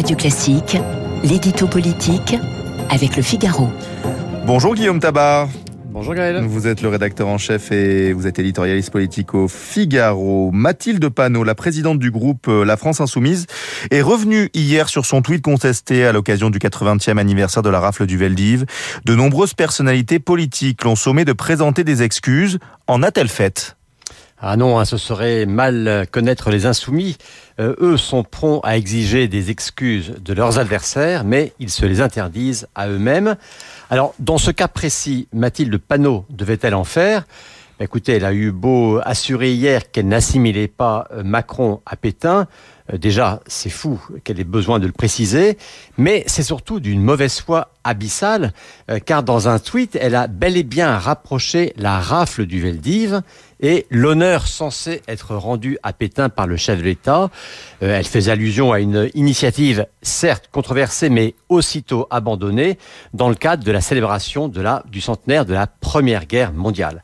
Radio Classique, l'édito politique avec le Figaro. Bonjour Guillaume Tabar. Bonjour Gaël. Vous êtes le rédacteur en chef et vous êtes éditorialiste politique au Figaro. Mathilde Panot, la présidente du groupe euh, La France Insoumise, est revenue hier sur son tweet contesté à l'occasion du 80e anniversaire de la rafle du Veldiv. De nombreuses personnalités politiques l'ont sommé de présenter des excuses. En a-t-elle fait? Ah non, hein, ce serait mal connaître les insoumis. Euh, eux sont prompts à exiger des excuses de leurs adversaires, mais ils se les interdisent à eux-mêmes. Alors, dans ce cas précis, Mathilde Panot devait-elle en faire? Bah, Écoutez, elle a eu beau assurer hier qu'elle n'assimilait pas euh, Macron à Pétain. Euh, déjà, c'est fou qu'elle ait besoin de le préciser, mais c'est surtout d'une mauvaise foi abyssale, car dans un tweet, elle a bel et bien rapproché la rafle du Veldiv et l'honneur censé être rendu à Pétain par le chef de l'État. Euh, elle fait allusion à une initiative certes controversée mais aussitôt abandonnée dans le cadre de la célébration du centenaire de la Première Guerre mondiale.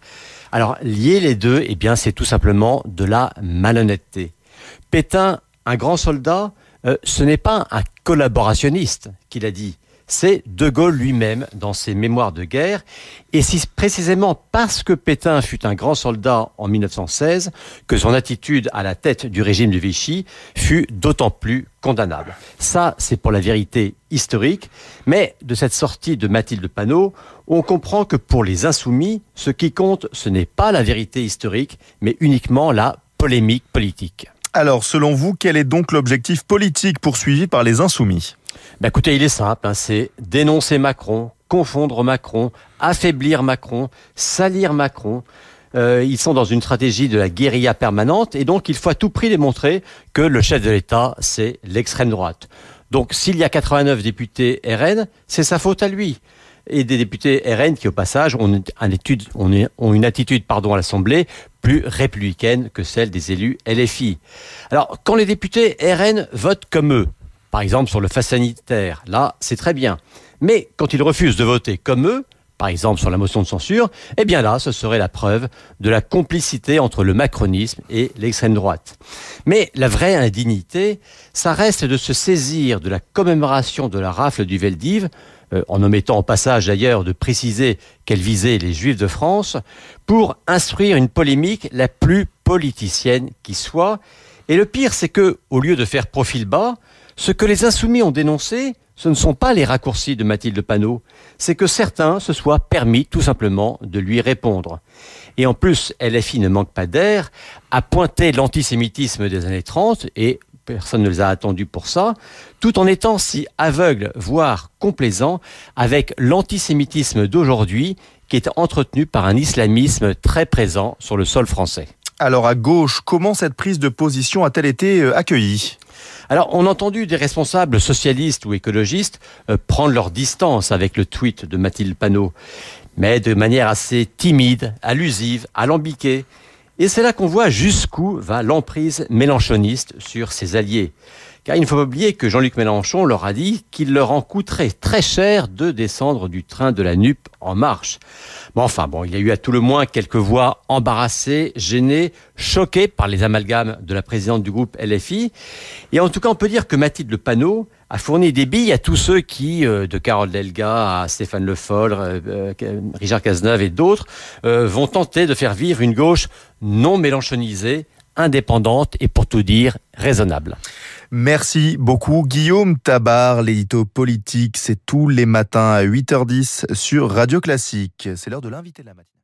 Alors lier les deux, eh bien c'est tout simplement de la malhonnêteté. Pétain, un grand soldat, euh, ce n'est pas un collaborationniste qu'il a dit c'est De Gaulle lui-même dans ses mémoires de guerre. Et c'est précisément parce que Pétain fut un grand soldat en 1916 que son attitude à la tête du régime de Vichy fut d'autant plus condamnable. Ça, c'est pour la vérité historique. Mais de cette sortie de Mathilde Panot, on comprend que pour les insoumis, ce qui compte, ce n'est pas la vérité historique, mais uniquement la polémique politique. Alors, selon vous, quel est donc l'objectif politique poursuivi par les insoumis? Ben écoutez, il est simple, hein, c'est dénoncer Macron, confondre Macron, affaiblir Macron, salir Macron. Euh, ils sont dans une stratégie de la guérilla permanente et donc il faut à tout prix démontrer que le chef de l'État, c'est l'extrême droite. Donc s'il y a 89 députés RN, c'est sa faute à lui. Et des députés RN qui, au passage, ont une, attitude pardon, à l'Assemblée plus républicaine que celle des élus LFI. Alors, quand les députés RN votent comme eux, par exemple sur le face sanitaire, là, c'est très bien. Mais quand ils refusent de voter comme eux, par exemple sur la motion de censure, eh bien là, ce serait la preuve de la complicité entre le macronisme et l'extrême droite. Mais la vraie indignité, ça reste de se saisir de la commémoration de la rafle du Veldiv, euh, en omettant au passage d'ailleurs de préciser qu'elle visait les Juifs de France, pour instruire une polémique la plus politicienne qui soit. Et le pire, c'est que, au lieu de faire profil bas, ce que les insoumis ont dénoncé, ce ne sont pas les raccourcis de Mathilde Panot, c'est que certains se soient permis tout simplement de lui répondre. Et en plus, LFI ne manque pas d'air, a pointé l'antisémitisme des années 30 et personne ne les a attendus pour ça, tout en étant si aveugle, voire complaisant, avec l'antisémitisme d'aujourd'hui qui est entretenu par un islamisme très présent sur le sol français. Alors à gauche, comment cette prise de position a-t-elle été euh, accueillie? Alors, on a entendu des responsables socialistes ou écologistes euh, prendre leur distance avec le tweet de Mathilde Panot, mais de manière assez timide, allusive, alambiquée. Et c'est là qu'on voit jusqu'où va l'emprise mélanchoniste sur ses alliés. Car il ne faut pas oublier que Jean-Luc Mélenchon leur a dit qu'il leur en coûterait très cher de descendre du train de la NUP en marche. Bon, enfin, bon, il y a eu à tout le moins quelques voix embarrassées, gênées, choquées par les amalgames de la présidente du groupe LFI. Et en tout cas, on peut dire que Mathilde Le Panneau a fourni des billes à tous ceux qui, euh, de Carole Delga à Stéphane Le Foll, euh, euh, Richard Cazeneuve et d'autres, vont tenter de faire vivre une gauche non mélenchonisée, indépendante et pour tout dire raisonnable. Merci beaucoup Guillaume Tabar, l'édito politique, c'est tous les matins à 8h10 sur Radio Classique. C'est l'heure de l'inviter la matinée.